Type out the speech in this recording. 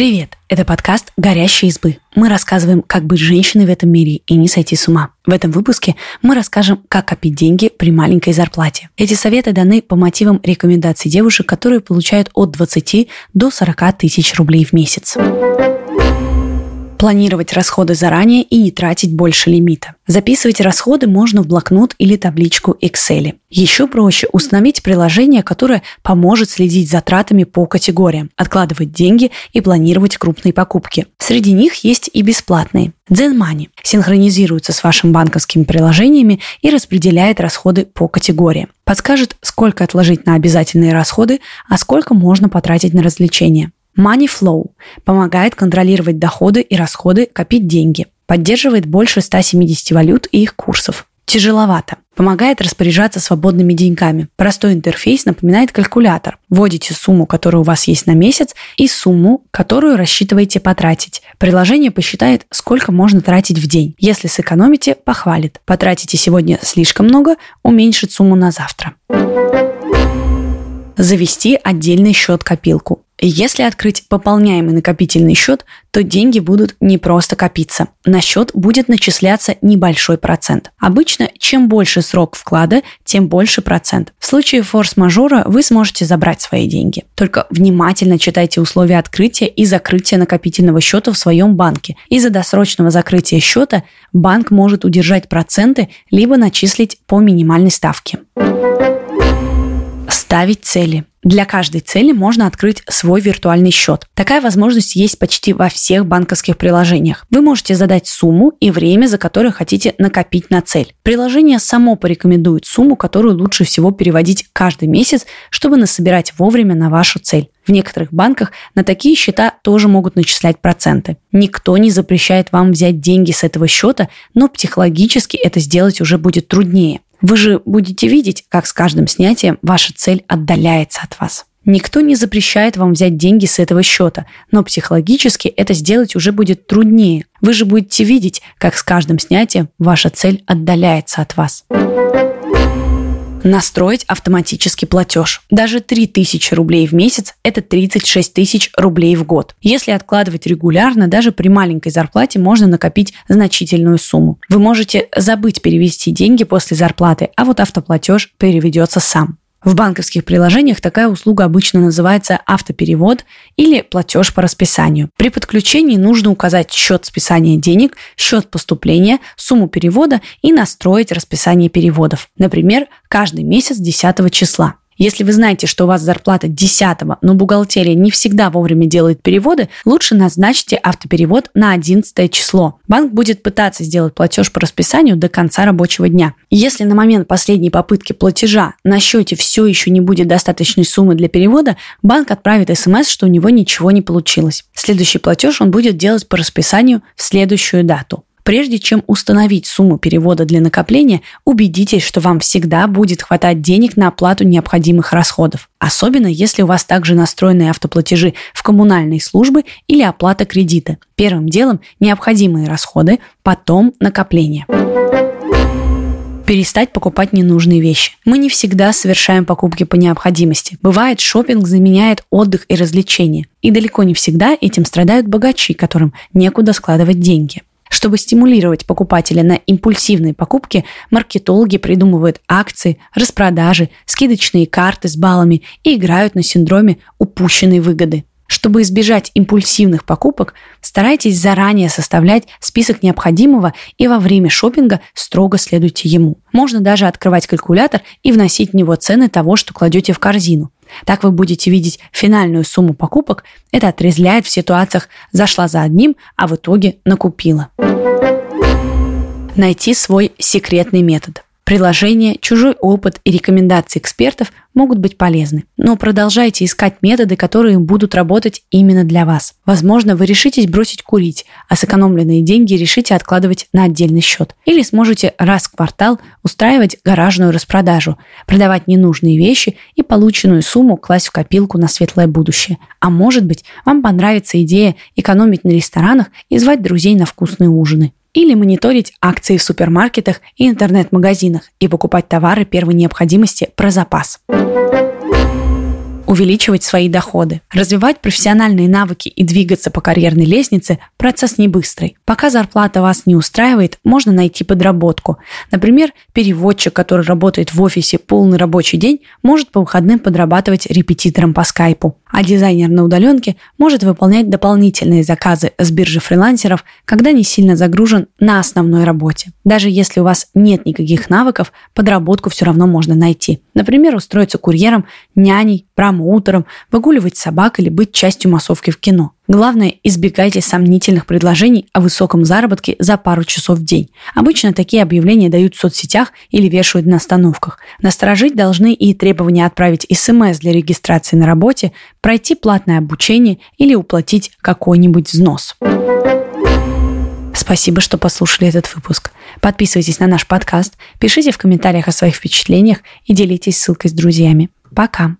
Привет! Это подкаст «Горящие избы». Мы рассказываем, как быть женщиной в этом мире и не сойти с ума. В этом выпуске мы расскажем, как копить деньги при маленькой зарплате. Эти советы даны по мотивам рекомендаций девушек, которые получают от 20 до 40 тысяч рублей в месяц планировать расходы заранее и не тратить больше лимита. Записывать расходы можно в блокнот или табличку Excel. Еще проще установить приложение, которое поможет следить за тратами по категориям, откладывать деньги и планировать крупные покупки. Среди них есть и бесплатные. Zen Money синхронизируется с вашими банковскими приложениями и распределяет расходы по категориям. Подскажет, сколько отложить на обязательные расходы, а сколько можно потратить на развлечения. Money Flow помогает контролировать доходы и расходы, копить деньги. Поддерживает больше 170 валют и их курсов. Тяжеловато. Помогает распоряжаться свободными деньгами. Простой интерфейс напоминает калькулятор. Вводите сумму, которая у вас есть на месяц, и сумму, которую рассчитываете потратить. Приложение посчитает, сколько можно тратить в день. Если сэкономите, похвалит. Потратите сегодня слишком много, уменьшит сумму на завтра. Завести отдельный счет-копилку. Если открыть пополняемый накопительный счет, то деньги будут не просто копиться. На счет будет начисляться небольшой процент. Обычно, чем больше срок вклада, тем больше процент. В случае форс-мажора вы сможете забрать свои деньги. Только внимательно читайте условия открытия и закрытия накопительного счета в своем банке. Из-за досрочного закрытия счета банк может удержать проценты либо начислить по минимальной ставке. Ставить цели. Для каждой цели можно открыть свой виртуальный счет. Такая возможность есть почти во всех банковских приложениях. Вы можете задать сумму и время, за которое хотите накопить на цель. Приложение само порекомендует сумму, которую лучше всего переводить каждый месяц, чтобы насобирать вовремя на вашу цель. В некоторых банках на такие счета тоже могут начислять проценты. Никто не запрещает вам взять деньги с этого счета, но психологически это сделать уже будет труднее. Вы же будете видеть, как с каждым снятием ваша цель отдаляется от вас. Никто не запрещает вам взять деньги с этого счета, но психологически это сделать уже будет труднее. Вы же будете видеть, как с каждым снятием ваша цель отдаляется от вас. Настроить автоматический платеж. Даже 3000 рублей в месяц – это 36 тысяч рублей в год. Если откладывать регулярно, даже при маленькой зарплате можно накопить значительную сумму. Вы можете забыть перевести деньги после зарплаты, а вот автоплатеж переведется сам. В банковских приложениях такая услуга обычно называется автоперевод или платеж по расписанию. При подключении нужно указать счет списания денег, счет поступления, сумму перевода и настроить расписание переводов. Например, каждый месяц 10 числа. Если вы знаете, что у вас зарплата 10 но бухгалтерия не всегда вовремя делает переводы, лучше назначьте автоперевод на 11 число. Банк будет пытаться сделать платеж по расписанию до конца рабочего дня. Если на момент последней попытки платежа на счете все еще не будет достаточной суммы для перевода, банк отправит смс, что у него ничего не получилось. Следующий платеж он будет делать по расписанию в следующую дату. Прежде чем установить сумму перевода для накопления, убедитесь, что вам всегда будет хватать денег на оплату необходимых расходов. Особенно, если у вас также настроены автоплатежи в коммунальные службы или оплата кредита. Первым делом необходимые расходы, потом накопление перестать покупать ненужные вещи. Мы не всегда совершаем покупки по необходимости. Бывает, шопинг заменяет отдых и развлечения. И далеко не всегда этим страдают богачи, которым некуда складывать деньги. Чтобы стимулировать покупателя на импульсивные покупки, маркетологи придумывают акции, распродажи, скидочные карты с баллами и играют на синдроме упущенной выгоды. Чтобы избежать импульсивных покупок, старайтесь заранее составлять список необходимого и во время шопинга строго следуйте ему. Можно даже открывать калькулятор и вносить в него цены того, что кладете в корзину. Так вы будете видеть финальную сумму покупок. Это отрезляет в ситуациях «зашла за одним, а в итоге накупила». Найти свой секретный метод – Приложение, чужой опыт и рекомендации экспертов могут быть полезны. Но продолжайте искать методы, которые будут работать именно для вас. Возможно, вы решитесь бросить курить, а сэкономленные деньги решите откладывать на отдельный счет. Или сможете раз в квартал устраивать гаражную распродажу, продавать ненужные вещи и полученную сумму класть в копилку на светлое будущее. А может быть, вам понравится идея экономить на ресторанах и звать друзей на вкусные ужины или мониторить акции в супермаркетах и интернет-магазинах и покупать товары первой необходимости про запас. увеличивать свои доходы. Развивать профессиональные навыки и двигаться по карьерной лестнице – процесс не быстрый. Пока зарплата вас не устраивает, можно найти подработку. Например, переводчик, который работает в офисе полный рабочий день, может по выходным подрабатывать репетитором по скайпу. А дизайнер на удаленке может выполнять дополнительные заказы с биржи фрилансеров, когда не сильно загружен на основной работе. Даже если у вас нет никаких навыков, подработку все равно можно найти. Например, устроиться курьером, няней, промоутером, выгуливать собак или быть частью массовки в кино. Главное, избегайте сомнительных предложений о высоком заработке за пару часов в день. Обычно такие объявления дают в соцсетях или вешают на остановках. Насторожить должны и требования отправить СМС для регистрации на работе, пройти платное обучение или уплатить какой-нибудь взнос. Спасибо, что послушали этот выпуск. Подписывайтесь на наш подкаст, пишите в комментариях о своих впечатлениях и делитесь ссылкой с друзьями. Пока!